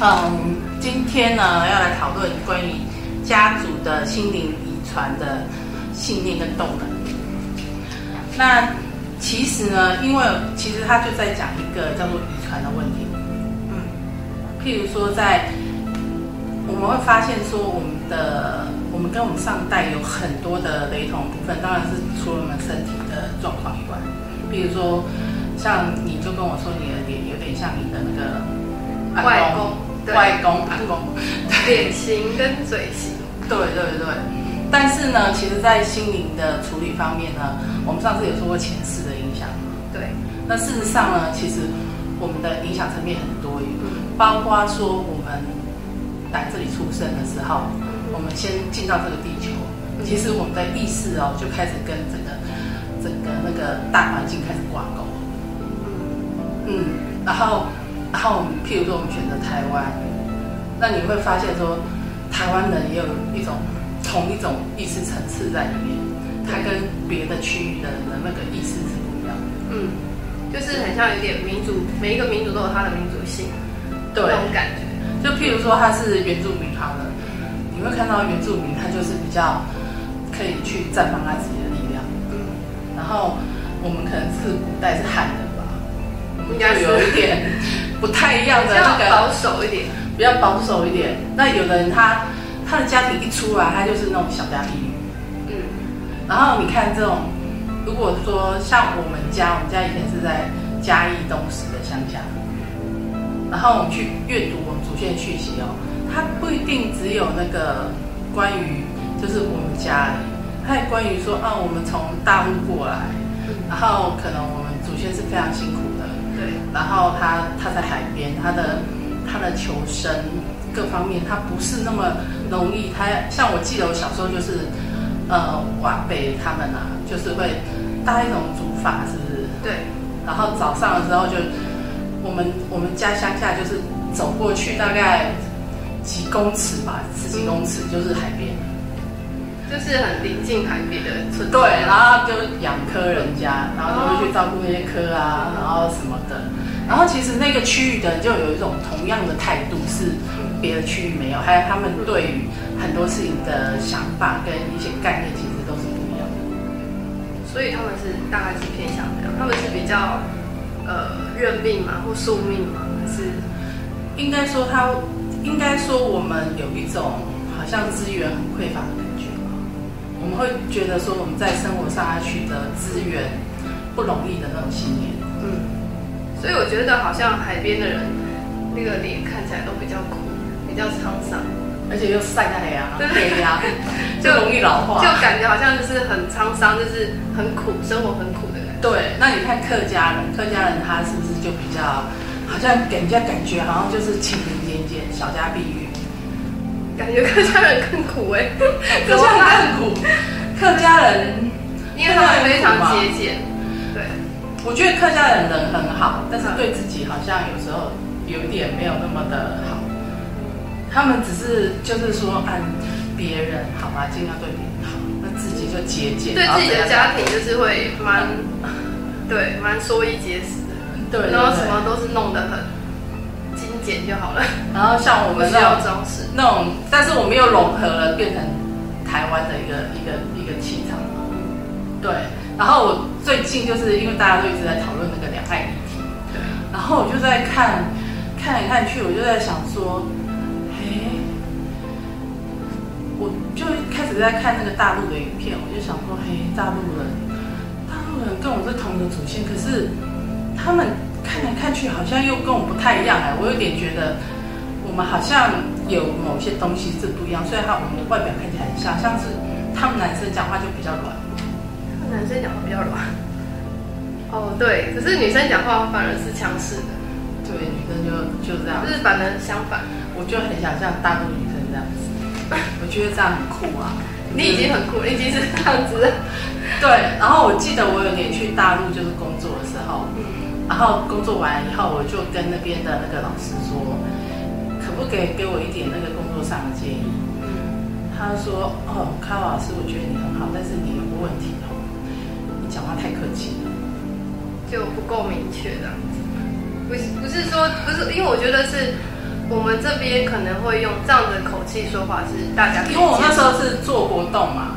嗯，今天呢要来讨论关于家族的心灵遗传的信念跟动能。那其实呢，因为其实他就在讲一个叫做遗传的问题。嗯，譬如说在我们会发现说，我们的我们跟我们上代有很多的雷同部分，当然是除了我们身体的状况以外，譬如说像你就跟我说你的脸有点像你的那个外公外公阿公，脸型跟嘴型，对对对。但是呢，其实，在心灵的处理方面呢，我们上次有说过前世的影响。对，那事实上呢，其实我们的影响层面很多，包括说我们来这里出生的时候，我们先进到这个地球，其实我们的意识哦就开始跟整个整个那个大环境开始挂钩。嗯，然后然后我们譬如说我们选择台湾，那你会发现说，台湾人也有一种同一种意识层次在里面，它跟别的区域的人的那个意识是不一样的。嗯，就是很像有点民族，每一个民族都有它的民族性，对那种感觉。就譬如说他是原住民好了，你会看到原住民他就是比较可以去绽放他自己的力量。嗯，然后我们可能是古代是汉人应该有一点不太一样的比较那个保守一点。比较保守一点。那有的人他他的家庭一出来，他就是那种小家碧玉。嗯，然后你看这种，如果说像我们家，我们家以前是在嘉义东石的乡下，然后我们去阅读我们祖先的讯息哦，它不一定只有那个关于就是我们家里，它也关于说啊，我们从大陆过来，然后可能我们祖先是非常辛苦的，对，然后他他在海边，他的他的求生各方面，他不是那么容易。他像我记得我小时候就是，呃，晚辈他们啊，就是会搭一种竹筏，是不是？对，然后早上的时候就，我们我们家乡下就是走过去大概几公尺吧，十几公尺就是海边。就是很临近海边的村。对，然后就养科人家，然后就会去照顾那些科啊，然后什么的。然后其实那个区域的人就有一种同样的态度，是别的区域没有，还有他们对于很多事情的想法跟一些概念，其实都是不一样的。所以他们是大概是偏向这样，他们是比较呃认命嘛，或宿命嘛，还是应该说他，应该说我们有一种好像资源很匮乏的感。我们会觉得说我们在生活上要取得资源不容易的那种信念。嗯？所以我觉得好像海边的人那个脸看起来都比较苦，比较沧桑，而且又晒太阳，对就容易老化。就感觉好像就是很沧桑，就是很苦，生活很苦的感觉。对，那你看客家人，客家人他是不是就比较，好像给人家感觉好像就是清平简简、小家碧玉，感觉客家人更苦哎、客家人更苦。客家人，因为他们非常节俭。对，我觉得客家人人很好，但是对自己好像有时候有一点没有那么的好。他们只是就是说按别人好吧，尽量对别人好，那自己就节俭，对自己的家庭就是会蛮，对，蛮缩衣节食的，然后什么都是弄得很精简就好了，然后像我们那种装饰。那种，但是我们又融合了，变成台湾的一个一个一个气场嘛。对，然后我最近就是因为大家都一直在讨论那个两岸议题，对，然后我就在看看来看去，我就在想说，嘿，我就开始在看那个大陆的影片，我就想说，嘿，大陆人，大陆人跟我是同一个祖先，可是他们看来看去好像又跟我不太一样哎，我有点觉得我们好像有某些东西是不一样，虽然他我们的外表看起来很像，像是他们男生讲话就比较软。男生讲话比较软。哦，对，可是女生讲话反而是强势的，对，女生就就这样就，是反而相反。我就很想像大陆女生这样子，我觉得这样很酷啊。你已经很酷，你已经是这样子了。对，然后我记得我有年去大陆就是工作的时候，然后工作完以后，我就跟那边的那个老师说，可不可以给我一点那个工作上的建议？他说：“哦，卡老师，我觉得你很好，但是你有个问题哦，你讲话太客气了。就不够明确这样子。不是不是说不是，因为我觉得是我们们这边可能会用这样的口气说话，是大家因为我那时候是做活动嘛，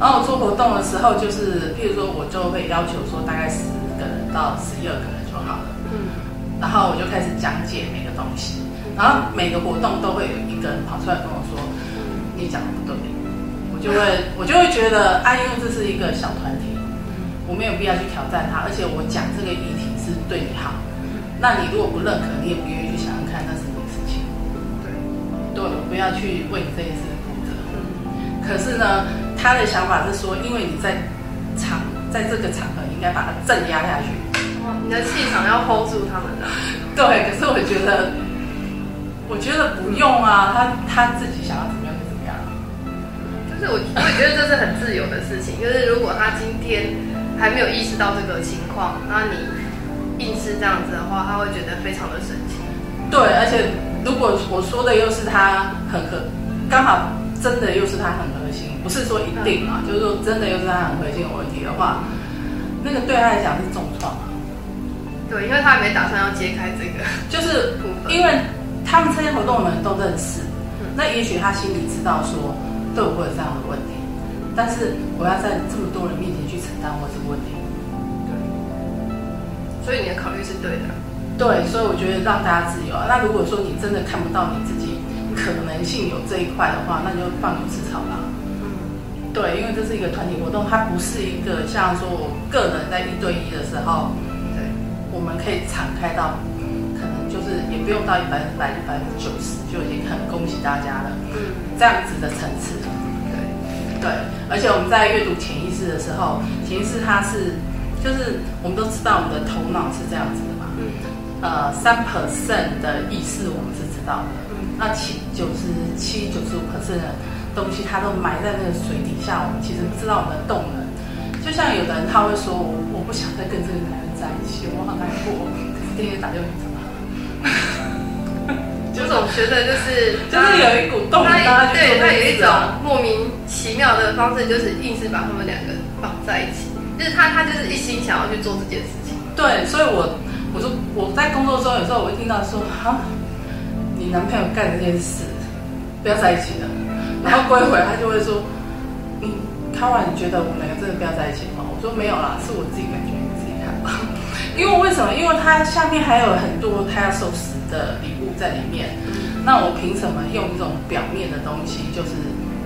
然后我做活动的时候，就是譬如说，我就会要求说大概十个人到十一二个人然后我就开始讲解每个东西，然后每个活动都会有一个人跑出来跟我说，你讲的不对，我就会我就会觉得啊，因为这是一个小团体，我没有必要去挑战他，而且我讲这个议题是对你好，那你如果不认可，你也不愿意去想想看，那是你的事情。对，对，我不要去为你这件事负责。嗯可是呢，他的想法是说，因为你在场，在这个场合，应该把它镇压下去。哇你的气场要 hold 住他们的，对，可是我觉得，我觉得不用啊，他他自己想要怎么样就怎么样。就是我我也觉得这是很自由的事情。就是如果他今天还没有意识到这个情况，那你硬是这样子的话，他会觉得非常的生气。对，而且如果我说的又是他很核，刚好真的又是他很核心，不是说一定嘛，就是说真的又是他很核心的问题的话，那个对他来讲是重创啊。对，因为他还没打算要揭开这个 就是。因为他们参加活动的人都认识嗯，那也许他心里知道说对我会有这样的问题，但是我要在这么多人面前去承担我这个问题。所以你的考虑是对的。对，所以我觉得让大家自由啊。那如果说你真的看不到你自己可能性有这一块的话，那你就放牛吃草吧。嗯，对，因为这是一个团体活动，它不是一个像说我个人在一对一的时候，对，我们可以敞开到，可能就是也不用到一百分之百，就百分之九十就已经很恭喜大家了。嗯，这样子的层次。对，对，而且我们在阅读潜意识的时候，潜意识它是，就是我们都知道我们的头脑是这样子的嘛，嗯。呃，三 percent 的意识我们是知道的，嗯。那其九十七、九十五 percent 的东西，它都埋在那个水底下，我们其实不知道我们的动能。就像有的人他会说，我我不想再跟这个男人在一起，我好难过，可是天天打电话怎么？就总觉得就是 就是有一股动力，对他有一种莫名其妙的方式，就是硬是把他们两个绑在一起，就是他他就是一心想要去做这件事情。对，所以我我说我在工作中有时候我会听到说，啊，你男朋友干这件事，不要在一起了。然后过一会他就会说，你开完你觉得我们两个真的不要在一起吗？我说没有啦，是我自己感觉。因为为什么？因为它下面还有很多他要收拾的礼物在里面，那我凭什么用一种表面的东西，就是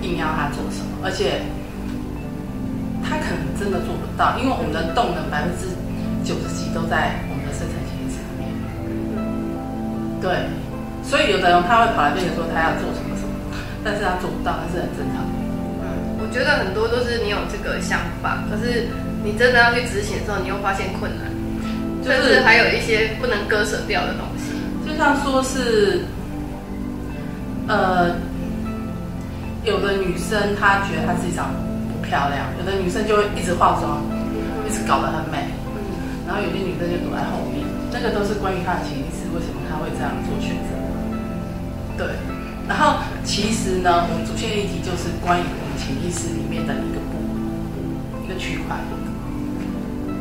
硬要他做什么？而且他可能真的做不到，因为我们的动能百分之九十几都在我们的生产潜意识里面。对，所以有的人他会跑来跟你说他要做什么什么，但是他做不到，那是很正常的。嗯，我觉得很多都是你有这个想法，可是你真的要去执行的时候，你又发现困难，就甚至是还有一些不能割舍掉的东西。就像说是，呃，有的女生她觉得她自己长得不漂亮，有的女生就会一直化妆，一直搞得很美，嗯然后有些女生就躲在后面，那个都是关于她的潜意识，为什么她会这样做选择？对，然后其实呢，我们主线议题就是关于我们潜意识里面的一个部一个区块，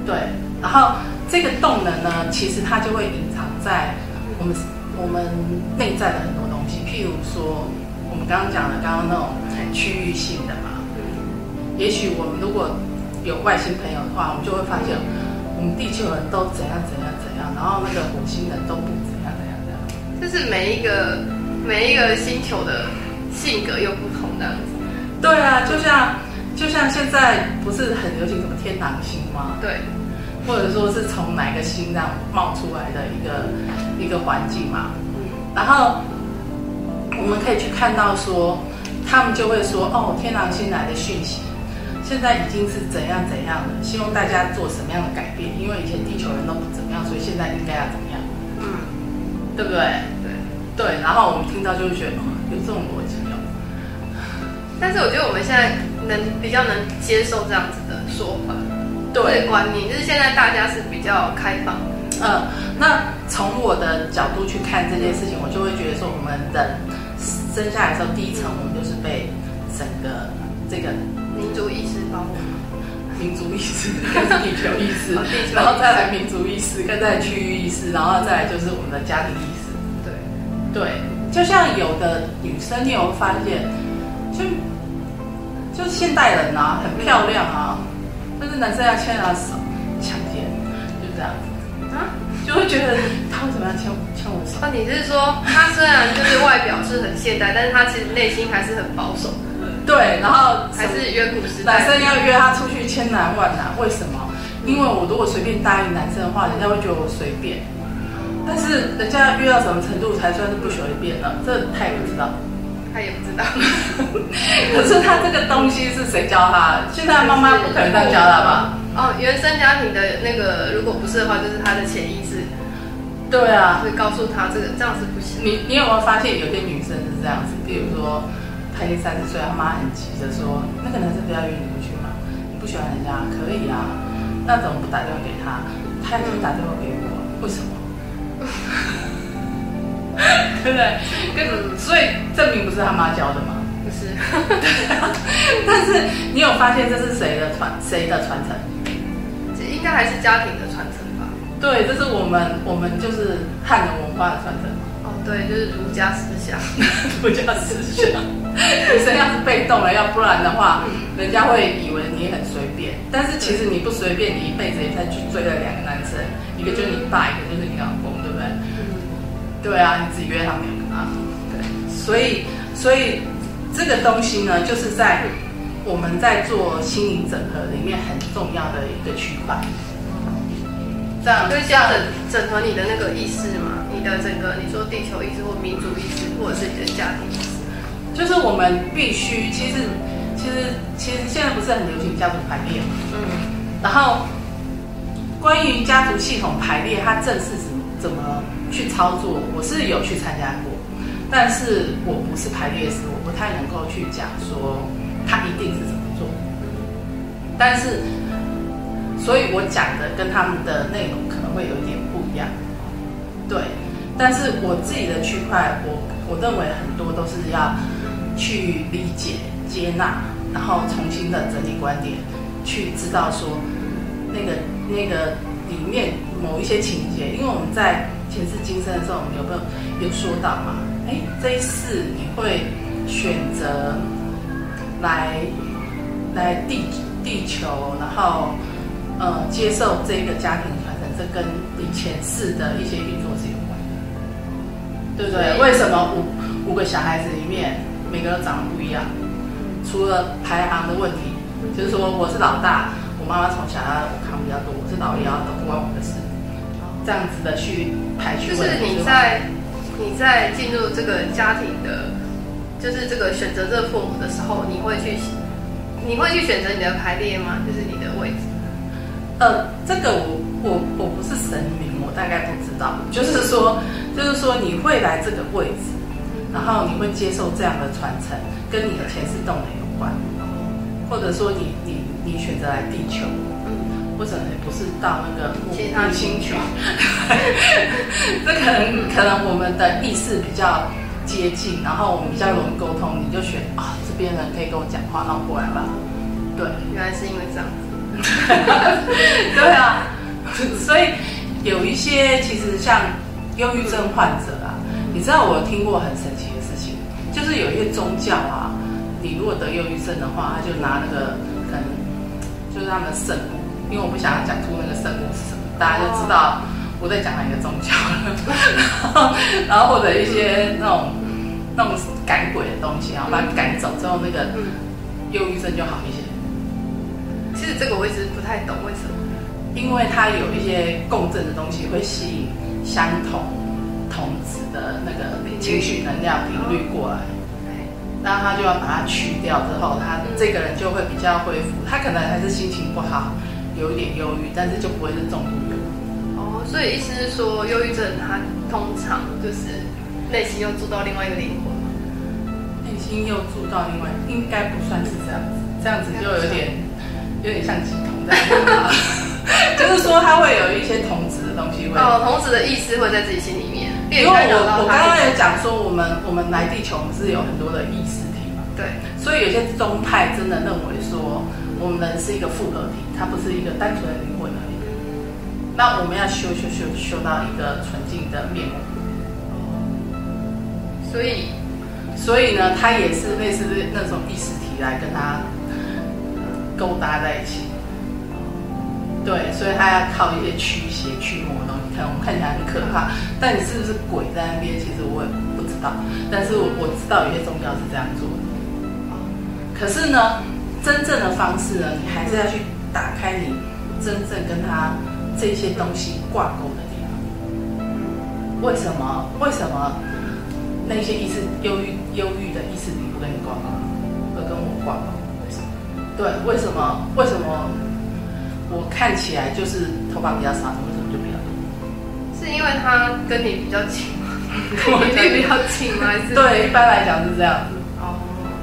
对，然后这个动能呢，其实它就会隐藏在我们我们内在的很多东西，譬如说我们刚刚讲的刚刚那种区域性的嘛，嗯也许我们如果有外星朋友的话，我们就会发现，我们地球人都怎样怎样怎样，然后那个火星人都不怎样怎样怎样。就是每一个每一个星球的性格又不同的样子。对啊，就像就像现在不是很流行什么天狼星吗？对，或者说是从哪个星这样冒出来的一个一个环境嘛？嗯然后我们可以去看到说，他们就会说哦，天狼星来的讯息，现在已经是怎样怎样了，希望大家做什么样的改变？因为以前地球人都不怎么样，所以现在应该要怎么样，嗯，对不对？对。对，然后我们听到就会觉得，哦，有这种逻辑哦。但是我觉得我们现在能比较能接受这样子的说法，这对个，观念，就是现在大家是比较开放的。嗯，那从我的角度去看这件事情，我就会觉得说，我们人生下来的时候，第一层我们就是被整个这个民族意识包括，民族意识、地球意识哦地球意识，然后再来民族意识，跟再来区域意识，然后再来就是我们的家庭意识。对，对，就像有的女生，你有发现，就就是现代人啊，很漂亮啊，但是男生要牵她手强奸，就这样子啊，就会觉得他为什么要牵牵我手？那你是说，他虽然就是外表是很现代，但是他其实内心还是很保守，对，然后还是远古时代。男生要约她出去千难万难，为什么？因为我如果随便答应男生的话，人家会觉得我随便。但是人家约到什么程度才算是不随便呢？这他也不知道，他也不知道。可是他这个东西是谁教他？现在妈妈不可能这样教他吧？哦，原生家庭的那个，如果不是的话，就是他的潜意识。对啊，会告诉他这个这样是不行。你你有没有发现有些女生是这样子？比如说，她已经三十岁，她妈很急着说，那个男生不要约你出去嘛，你不喜欢人家可以啊，那怎么不打电话给他？他已经打电话给我，为什么？对不对？跟所以证明不是他妈教的吗？不是。对啊但是你有发现这是谁的传谁的传承？这应该还是家庭的传承吧？对，这是我们我们就是汉人文化的传承。哦，对，就是儒家思想，儒家思想。女生要是被动了，要不然的话，人家会以为你很随便。但是其实你不随便，你一辈子也在去追了两个男生，一个就是你爸，一个就是你老公，对啊，你只约他们两个啊。对，所以所以这个东西呢，就是在我们在做心灵整合里面很重要的一个区块。这样，就是要整整合你的那个意识嘛，你的整个你说地球意识或民族意识，或者是你的家庭意识。就是我们必须，其实，其实，其实现在不是很流行家族排列嘛？嗯。然后，关于家族系统排列，它正式怎么去操作，我是有去参加过，但是我不是排列师，我不太能够去讲说他一定是怎么做。但是，所以我讲的跟他们的内容可能会有一点不一样。对，但是我自己的区块，我我认为很多都是要。去理解、接纳，然后重新的整理观点，去知道说那个那个里面某一些情节，因为我们在前世今生的时候，我们有没有有说到嘛？哎，这一世你会选择来来地地球，然后呃接受这个家庭传承，这跟你前世的一些运作是有关的，对不对？为什么五五个小孩子里面？每个人长得不一样，除了排行的问题，就是说我是老大，我妈妈从小要我扛比较多，我是老幺都不关我的事，这样子的去排序。就是你在你在进入这个家庭的，就是这个选择这个父母的时候，你会去你会去选择你的排列吗？就是你的位置？呃，这个我我我不是神明，我大概不知道。就是说，就是说你会来这个位置。然后你会接受这样的传承，跟你的前世动能有关，或者说你你你选择来地球，嗯，或者你不是到那个其他星球，这可能可能我们的意识比较接近，然后我们比较容易沟通，你就选啊这边人可以跟我讲话，那我过来吧。对，原来是因为这样子。对啊，所以有一些其实像忧郁症患者啊。你知道我听过很神奇的事情，就是有一些宗教啊，你如果得忧郁症的话，他就拿那个可能就是他们的圣物，因为我不想要讲出那个圣物是什么，大家就知道我在讲哪一个宗教了。然后或者一些那种那种赶鬼的东西然后，把它赶走之后，那个忧郁症就好一些。其实这个我一直不太懂为什么，因为它有一些共振的东西会吸引相同。同子的那个情绪能量频率过来，那他就要把它去掉之后，他这个人就会比较恢复。他可能还是心情不好，有一点忧郁，但是就不会是重度忧郁。哦，所以意思是说，忧郁症它通常就是内心又住到另外一个灵魂内心又住到另外，应该不算是这样子，这样子就有点有点像鸡同在。就是说，他会有一些童子的东西会哦，童子的意思会在自己心里面。因为我我刚刚有讲说，我们我们来地球，我们是有很多的意识体嘛。对。所以有些宗派真的认为说，我们人是一个复合体，它不是一个单纯的灵魂而已。那我们要修修修修到一个纯净的面目。所以所以呢，他也是类似那种意识体来跟他勾搭在一起。对，所以他要靠一些驱邪驱魔的东西，看我们看起来很可怕，但你是不是鬼在那边？其实我也不知道，但是我我知道有些宗教是这样做的。可是呢，真正的方式呢，你还是要去打开你真正跟他这些东西挂钩的地方。为什么？为什么那些意识忧郁、忧郁的意识体不跟你挂钩，而跟我挂钩？为什么？对，为什么？为什么？我看起来就是头发比较少，为什么就比较多？是因为他跟你比较近吗？跟你比较近吗？还是对，一般来讲是这样子。哦，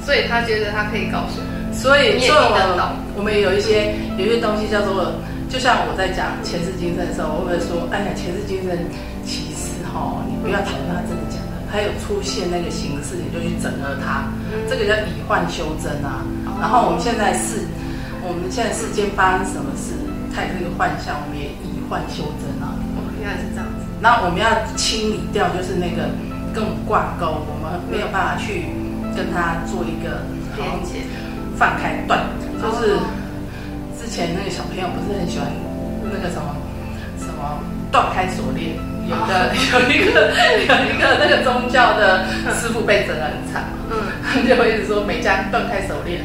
所以他觉得他可以告诉你，所以，所以我们有一些有一些东西叫做，就像我在讲前世今生的时候，我会说，哎呀，前世今生其实哈，你不要讨论他真的假的，它有出现那个形式，你就去整合它，嗯这个叫以幻修真啊。然后我们现在是，我们现在世间发生什么事，它也是一个幻象，我们也以幻修真啊。哦，原来是这样子。那我们要清理掉，就是那个跟我们挂钩，我们没有办法去跟他做一个好连接，放开断，就是哦之前那个小朋友不是很喜欢那个什么什么断开锁链，有一个、有一个有一个那个宗教的师傅被整得很惨，嗯，他就会一直说每家断开锁链，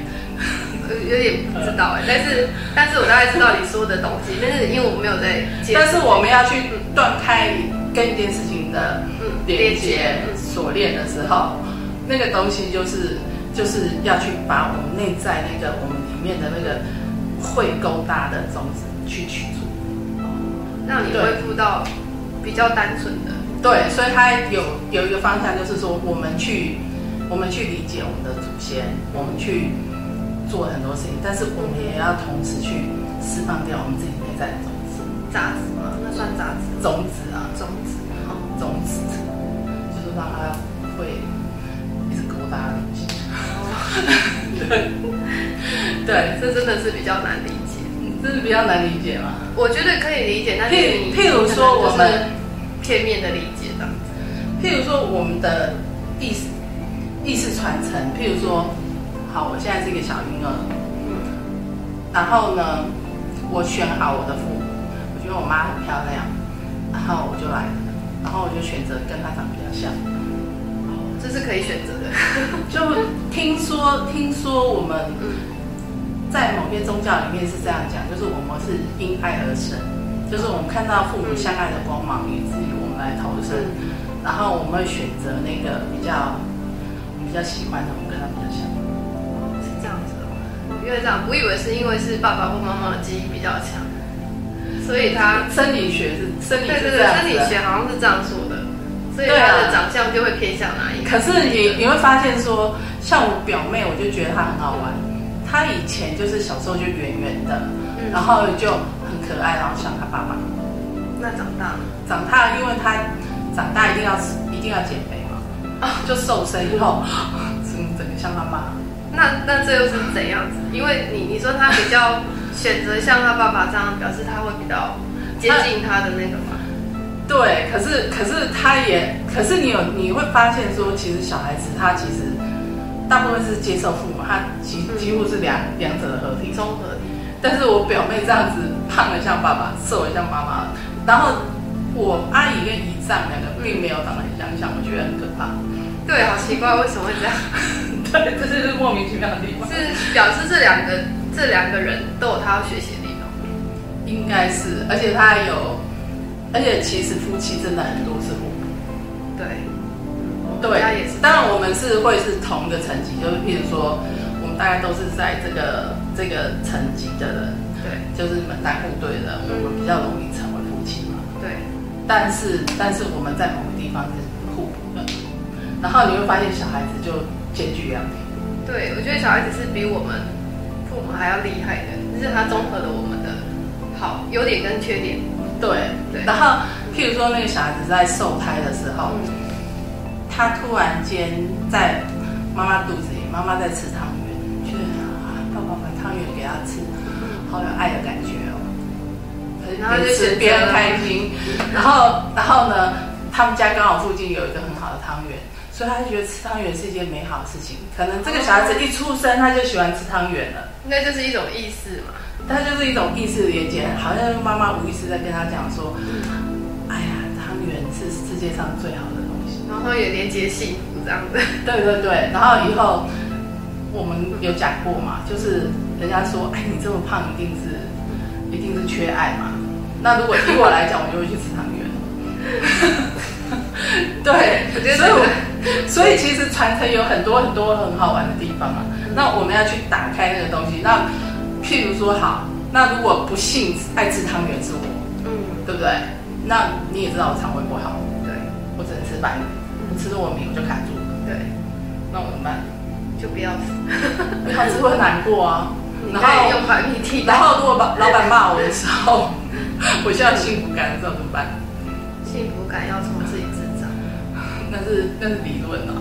呃有点不知道哎，但是但是我大概知道你说的东西，但是因为我没有在接，但是我们要去断开跟一件事情的嗯连接。锁链的时候，那个东西就是就是要去把我们内在那个我们里面的那个会勾搭的种子去取除。让你恢复到比较单纯的，对，所以它有有一个方向，就是说我们去我们去理解我们的祖先，我们去做很多事情，但是我们也要同时去释放掉我们自己内在的种子，杂质吗？那算杂质，种子啊，种子。哦，种子，就是让它 对，这真的是比较难理解。这是比较难理解嘛。我觉得可以理解，但是譬如说我们片面的理解的，譬如说我们的意识意识传承，譬如说，好，我现在是一个小婴儿，然后呢，我选好我的父母，我觉得我妈很漂亮，然后我就来了，然后我就选择跟她长得比较像。这是可以选择的。就听说听说我们在某些宗教里面是这样讲，就是我们是因爱而生，就是我们看到父母相爱的光芒，以至于我们来投生，然后我们会选择那个比较我们比较喜欢的，我们跟他比较像。是这样子哦，因为这样，我以为是因为是爸爸或妈妈的基因比较强，所以他生理学是生理对对对，生理学好像是这样说的，所以对啊他的长相就会偏向哪一个？可是你你会发现说，像我表妹，我就觉得她很好玩。她以前就是小时候就圆圆的，嗯然后就很可爱，然后像她爸爸。那长大了？长大，因为她长大一定要吃，一定要减肥嘛，啊，就瘦身以后，整整个像她妈。那那这又是怎样子？因为你你说她比较选择像他爸爸这样，表示他会比较接近他的那个嘛？对，可是可是他也，可是你有你会发现说，其实小孩子他其实大部分是接受父母，他几几乎是两两者的合体。综合体。但是我表妹这样子胖的像爸爸，瘦的像妈妈，然后我阿姨跟姨丈两个并没有长得很相像，我觉得很可怕。对，好奇怪，为什么会这样？对，这就是莫名其妙的地方。是表示这两个这两个人都有他要学习的地方。应该是，而且他还有，而且其实夫妻真的很多是互补。对，对他也是，当然我们是会是同一个层级，就是譬如说，我们大概都是在这个这个层级的人，对就是门当户对的人，我们比较容易成为夫妻嘛。对，但是但是我们在某个地方是互补的，然后你会发现小孩子就兼具两点。对，我觉得小孩子是比我们父母还要厉害的，就是他综合了我们的好优点跟缺点。对对然后譬如说那个小孩子在受胎的时候，嗯他突然间在妈妈肚子里，妈妈在吃汤圆，觉得啊，爸爸买汤圆给他吃，好有爱的感觉哦。然后就边吃边开心，然后然后呢，他们家刚好附近有一个很好的汤圆，所以他就觉得吃汤圆是一件美好的事情。可能这个小孩子一出生他就喜欢吃汤圆了，那就是一种意识嘛。他就是一种意识连接，好像妈妈无意识在跟他讲说：“哎呀，汤圆是世界上最好的东西。”然后也连接幸福这样子。对对对，然后以后我们有讲过嘛，就是人家说：“哎，你这么胖，一定是一定是缺爱嘛。”那如果以我来讲，我就会去吃汤圆。对，所以我所以其实传承有很多很多很好玩的地方啊。那我们要去打开那个东西。那譬如说，好，那如果不幸爱吃汤圆是我，嗯，对不对？那你也知道我肠胃不好，对，我只能吃白米，吃糯米我就卡住了，对，那我怎么办？就不要吃，不要吃会难过啊。然后用白米替代。然后如果老老板骂我的时候，我需要幸福感的时候怎么办？幸福感要从自己制造，那是那是理论啊。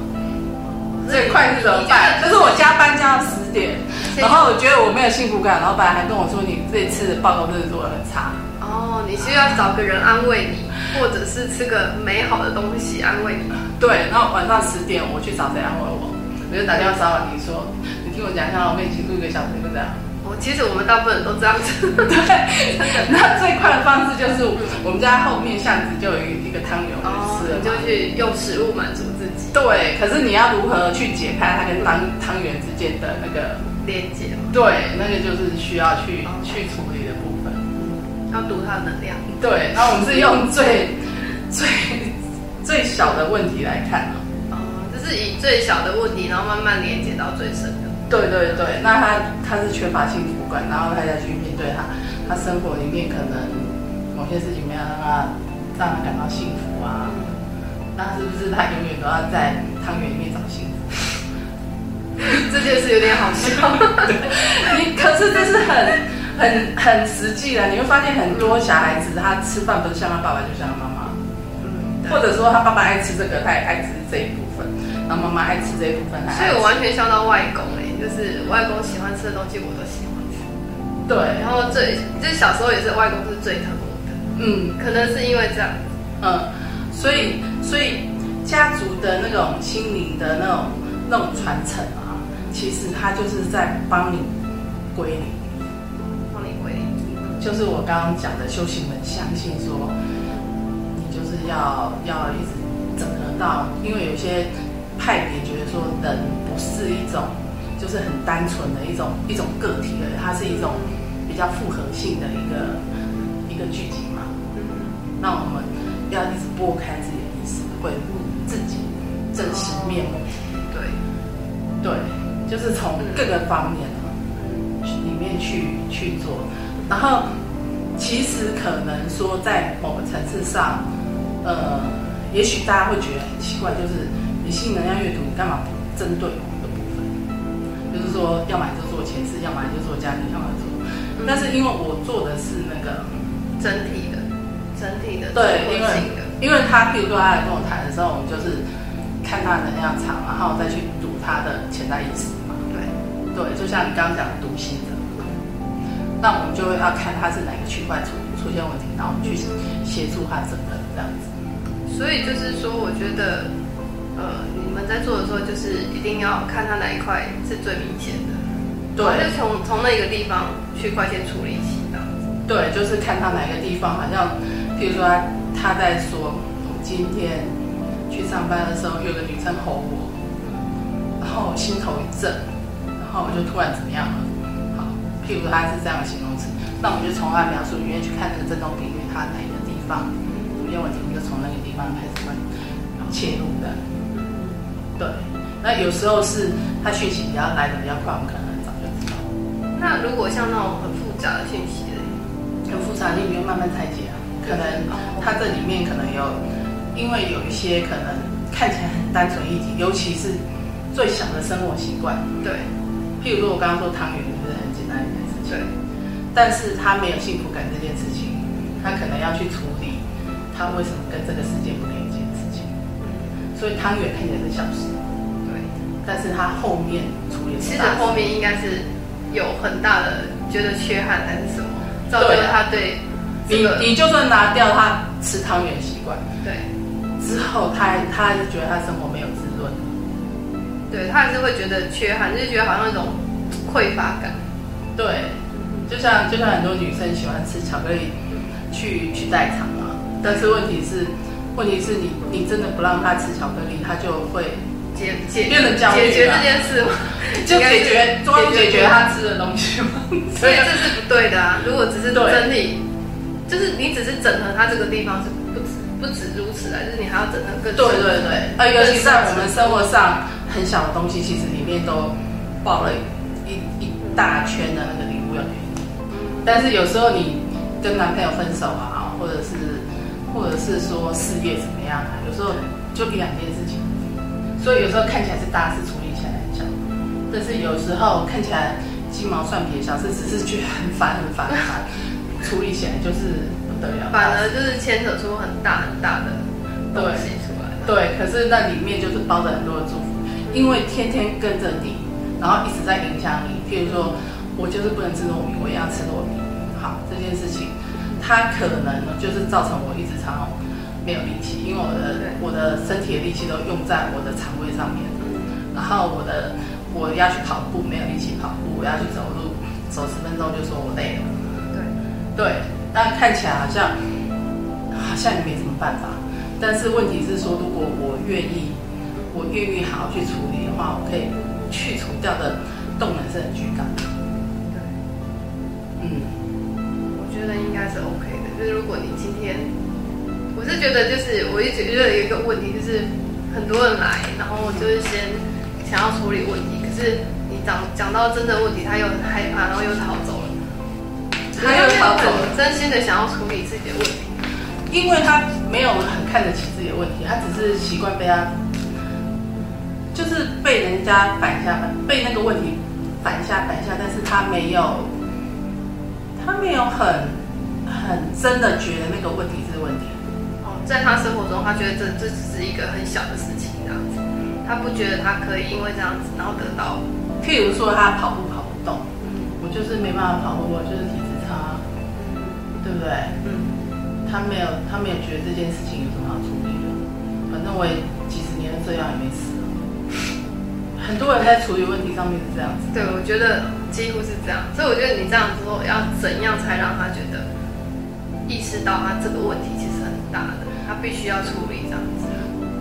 最快是怎么办？就是我加班加到十点，然后我觉得我没有幸福感，老板还跟我说你这次报告真的做的很差。哦，你需要找个人安慰你，或者是吃个美好的东西安慰你。对，然后晚上十点我去找谁安慰我？我就打电话骚扰你说，你听我讲一下，我们一起录一个小时，就这样。哦，其实我们大部分人都这样子。对，那最快的方式就是我们家后面巷子就有一个汤圆，我吃了，就去用食物满足。对，可是你要如何去解开它跟汤汤圆之间的那个连接？对，那个就是需要去去处理的部分。要读它的能量。对，那我们是用最最最小的问题来看哦，就是以最小的问题，然后慢慢连接到最深的。对对对，那他他是缺乏幸福感，然后他再去面对他，他生活里面可能某些事情没有让他让他感到幸福啊，那是不是他永远都要在汤圆里面找幸福？这件事有点好笑。你可是这是很很很实际的，你会发现很多小孩子他吃饭不是像他爸爸，就像他妈妈，嗯，或者说他爸爸爱吃这个，他也爱吃这一部分，然后妈妈爱吃这一部分，所以我完全像到外公哎。就是外公喜欢吃的东西，我都喜欢吃。对，然后最就是小时候也是外公是最疼我的。嗯，可能是因为这样。嗯，所以所以家族的那种心灵的那种那种传承啊，其实他就是在帮你归零，帮你归零。就是我刚刚讲的修行们相信说，你就是要要一直整合到，因为有些派别觉得说人不是一种。就是很单纯的一种一种个体的，它是一种比较复合性的一个一个聚集嘛。那我们要一直拨开自己的意识，回顾自己真实面目。对，对，就是从各个方面啊里面去去做。然后其实可能说在某个层次上，呃，也许大家会觉得很奇怪，就是你性能量阅读，你干嘛不针对某个部分？就是说，要么就做前世，要么就做家庭，要么做。但是因为我做的是那个整体的、整体的，对，因为因为他譬如说他来跟我谈的时候，我们就是看他的能量场，然后再去读他的潜在意识嘛。对，对，就像你刚刚讲的读心的，那我们就会要看他是哪个区块出出现问题，然后我们去协助他整个这样子。所以就是说，我觉得。呃，你们在做的时候，就是一定要看他哪一块是最明显的，对，就从从那个地方去快先处理起的。对，就是看他哪个地方，好像，譬如说他在说，我今天去上班的时候，有个女生吼我，然后我心头一震，然后我就突然怎么样了？好，譬如说他是这样的形容词，那我们就从他描述里面去看那个振动频率，它哪一个地方出现问题，我们就从那个地方开始问切入的。对，那有时候是他讯息比较来的比较快，我们可能很早就知道。那如果像那种很复杂的讯息，很复杂，你就慢慢拆解。可能他这里面可能有，因为有一些可能看起来很单纯一题，尤其是最小的生活习惯。对，譬如说我刚刚说汤圆就是很简单一件事情。对，但是他没有幸福感这件事情，他可能要去处理他为什么跟这个世界不连接。所以汤圆看起来是小事，对，但是他后面处理其实后面应该是有很大的觉得缺憾还是什么，造就他对你你就算拿掉他吃汤圆习惯，对，之后他还他还是觉得他生活没有滋润，对他还是会觉得缺憾，就是觉得好像一种匮乏感。对，就像就像很多女生喜欢吃巧克力去去代偿嘛，但是问题是，问题是你你真的不让他吃巧克力，他就会解解变成焦虑解决这件事吗？就解决光解决他吃的东西嘛。所以这是不对的啊！如果只是对整理，就是你只是整合它这个地方是不止不止如此啊，就是你还要整合更对对对，呃，尤其在我们生活上很小的东西，其实里面都包了一一大圈的那个礼物要给你。但是有时候你跟男朋友分手啊，或者是或者是说事业怎么样啊，有时候就一两件事情，所以有时候看起来是大事，处理起来很小，但是有时候看起来鸡毛蒜皮的小事，只是觉得很烦很烦很烦，处理起来就是不得了。反而就是牵扯出很大很大的东西出来。对，可是那里面就是包着很多的祝福，因为天天跟着你，然后一直在影响你。譬如说，我就是不能吃糯米，我也要吃糯米。好，这件事情，它可能就是造成我一直常常没有力气，因为我的我的身体的力气都用在我的肠胃上面，然后我的我要去跑步，没有力气跑步，我要去走路，走十分钟就说我累了。对，对，但看起来好像好像也没什么办法。但是问题是说，如果我愿意，我愿意好好去处理的话，我可以去除掉的动能是很巨大的。对，嗯，我觉得应该是 OK 的。就是如果你今天，我是觉得就是我一直觉得有一个问题，就是很多人来，然后就是先想要处理问题，可是你讲讲到真的问题，他又很害怕，然后又逃走了。他又逃走了很真心的想要处理自己的问题。因为他没有很看得起自己的问题，他只是习惯被他，就是被人家摆下，被那个问题摆下摆下，但是他没有，他没有很很真的觉得那个问题是问题。哦，在他生活中，他觉得这这只是一个很小的事情，这样子，他不觉得他可以因为这样子，然后得到，譬如说他跑步跑不动，我就是没办法跑步，我就是体对不对？嗯，他没有，他没有觉得这件事情有什么好处理的。反正我也几十年这样也没死。很多人在处理问题上面是这样子。对，我觉得几乎是这样，所以我觉得你这样做要怎样才让他觉得意识到他这个问题其实很大的，他必须要处理这样子。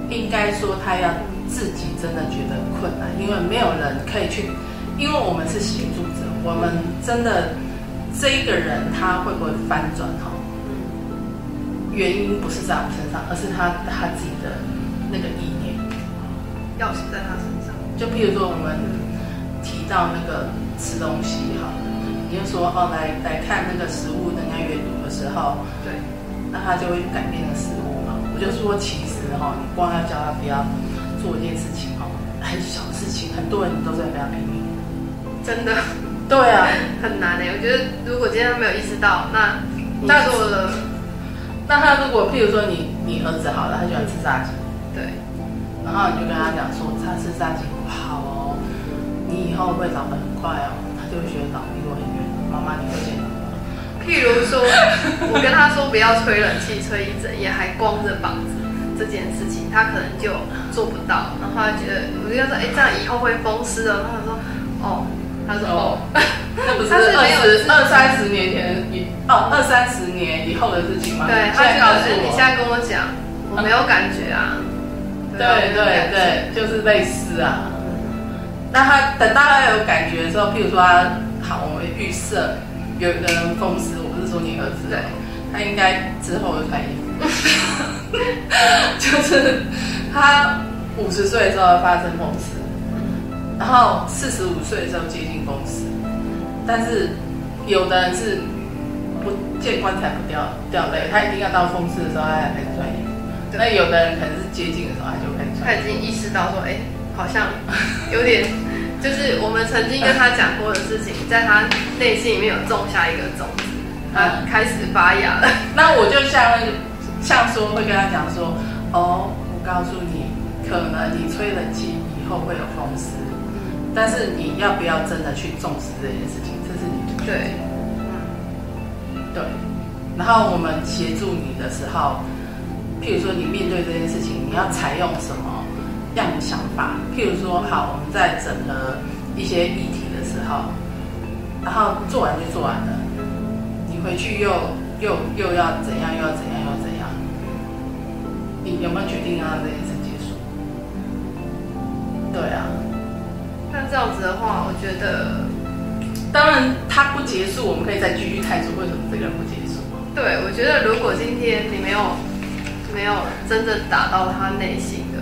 应该说他要自己真的觉得困难，因为没有人可以去，因为我们是协助者，我们真的这一个人他会不会翻转哈？原因不是在我们身上，而是他他自己的那个意念。钥匙在他身上。就譬如说我们提到那个吃东西哈，你就说哦来来看那个食物人家阅读的时候，对，那他就会改变那食物嘛。我就说其实哈、你光要教他不要做一件事情哈、很小的事情，很多人都在跟他拼命。真的对啊，很难欸。我觉得如果今天他没有意识到，那你那做了，那他如果譬如说你你儿子好了，他喜欢吃炸鸡，对，然后你就跟他讲说他吃炸鸡不好哦，你以后会长得很快哦，他就会觉得长得离我很远。妈妈，你会见到吗？譬如说，我跟他说不要吹冷气，吹一整夜还光着膀子这件事情，他可能就做不到。然后他觉得，我就说，哎、这样以后会风湿的。他说，哦，他说哦，那不是二十二三十年前以哦二三十年以后的事情吗？对，他告诉我，你现在跟我讲，我没有感觉啊。对啊对对，就是类似啊。那他等到他有感觉的时候，譬如说他好，我们预设有一个人风湿，我不是说你儿子，对，他应该之后会穿衣服，就是他五十岁的时候会发生风湿，然后四十五岁的时候接近风湿，但是有的人是不见棺材不掉掉泪，他一定要到风湿的时候他才开始穿衣服。对那有的人可能是接近的时候他就开始。他已经意识到说，哎、好像有点，就是我们曾经跟他讲过的事情，在他内心里面有种下一个种子，他开始发芽了。那我就像像说会跟他讲说，哦，我告诉你，可能你吹冷气以后会有风湿，但是你要不要真的去重视这件事情，这是你的决定对，对。然后我们协助你的时候，譬如说你面对这件事情，你要采用什么样的想法。譬如说，好，我们在整合一些议题的时候，然后做完就做完了，你回去又又又要怎样，又要怎样，又要怎样？你有没有决定要让这件事结束？对啊，那这样子的话，我觉得，当然它不结束，我们可以再继续探索为什么这个人不结束。对我觉得，如果今天你没有没有真正打到他内心的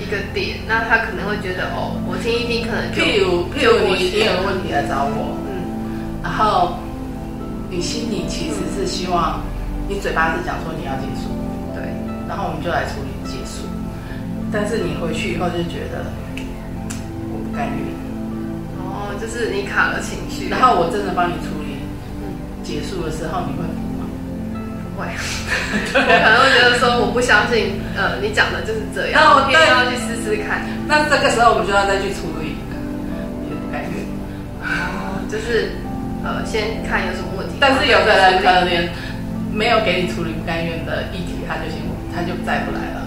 一个点，那他可能会觉得，哦，我听一听，可能就譬如譬如你你有个问题来找我，嗯，然后你心里其实是希望，你嘴巴是讲说你要结束，对，然后我们就来处理结束。但是你回去以后就觉得我不甘愿，哦，就是你卡了情绪，然后我真的帮你处理。嗯，结束的时候，你会服吗？不会，我可能会觉得说，我不相信，呃，你讲的就是这样，那我我偏要去试试看，那这个时候我们就要再去处理你的就是呃，先看有什么问题，但是有的人可能没有给你处理不甘愿的议题，他就先他就再不来了。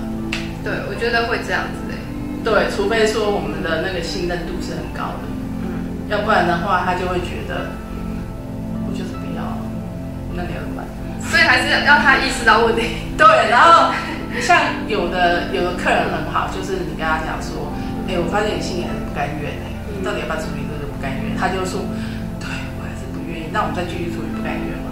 对，我觉得会这样子的，对，除非说我们的那个信任度是很高的，嗯，要不然的话，他就会觉得我就是不要，那你要怎么办？所以还是要他意识到问题，对，然后像有的有的客人很好，就是你跟他讲说，哎，我发现你心里还是不甘愿到底要不要处理这个不甘愿？他就说，对我还是不愿意，那我们再继续处理不甘愿嘛，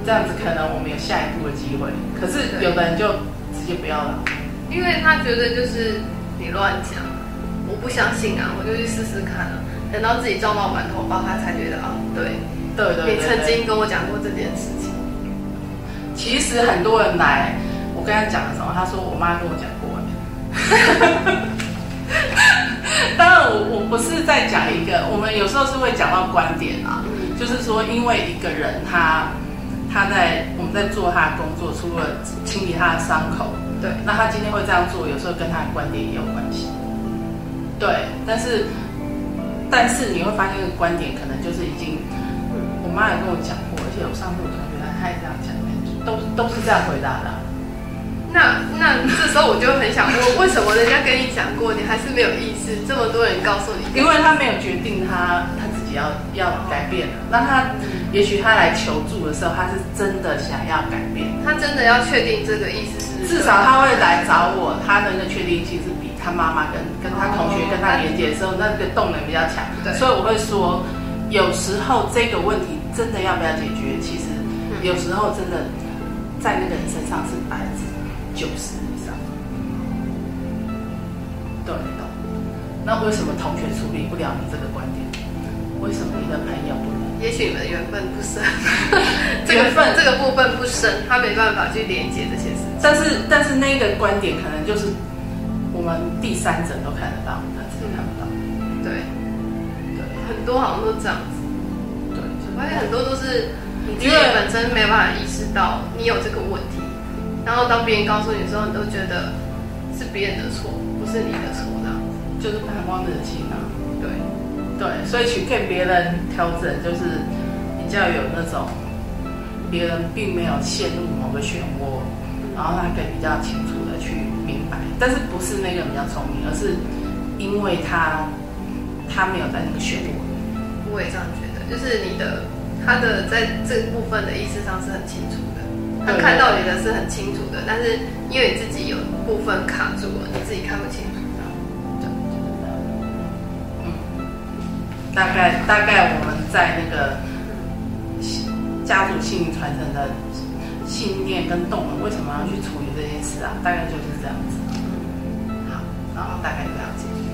这样子可能我们有下一步的机会。可是有的人就直接不要了，因为他觉得就是你乱讲，我不相信啊，我就去试试看啊，等到自己撞到满头包，他才觉得啊，对，对对对你曾对经跟我讲过这件事情，其实很多人来，我跟他讲的时候，他说我妈跟我讲过欸。当然我，我不是在讲一个，我们有时候是会讲到观点啊，嗯就是说，因为一个人他他在我们在做他的工作，除了清理他的伤口，对，那他今天会这样做，有时候跟他的观点也有关系。对，但是但是你会发现，这个观点可能就是已经，我妈也跟我讲过，而且我上次我同学他他也这样讲，都都是这样回答的。啊、那那这时候我就很想问，为什么人家跟你讲过，你还是没有意识？这么多人告诉你，因为他没有决定他他自己要要改变了，那他也许他来求助的时候，他是真的想要改变，他真的要确定这个意思是，至少他会来找我，他的那个确定性是比他妈妈跟跟他同学跟他连接的时候，那个动能比较强，对所以我会说，有时候这个问题真的要不要解决，其实有时候真的在那个人身上是百分之九十以上，对懂。那为什么同学处理不了你这个观点？为什么你的朋友不能？也许你们缘分不深，这个缘分这个部分不深，他没办法去连接这些事情。但是但是那个观点可能就是我们第三者都看得到，他自己看不到。对，对很多好像都这样子，对，我发现很多都是你自己因为本身没有办法意识到你有这个问题，然后当别人告诉你的时候，你都觉得是别人的错，不是你的错这样子。就是盼望热情啊。对，对，所以去骗别人调整，就是比较有那种别人并没有陷入某个漩涡，然后他可以比较清楚但是不是那个人比较聪明，而是因为他他没有在那个漩涡。我也这样觉得，就是你的他的在这部分的意识上是很清楚的，他看到你的是很清楚的，但是因为你自己有部分卡住了，你自己看不清楚。大概大概我们在那个家族性传承的信念跟动能，为什么要去处理这件事啊？大概就是这样子。然后大概就这样子。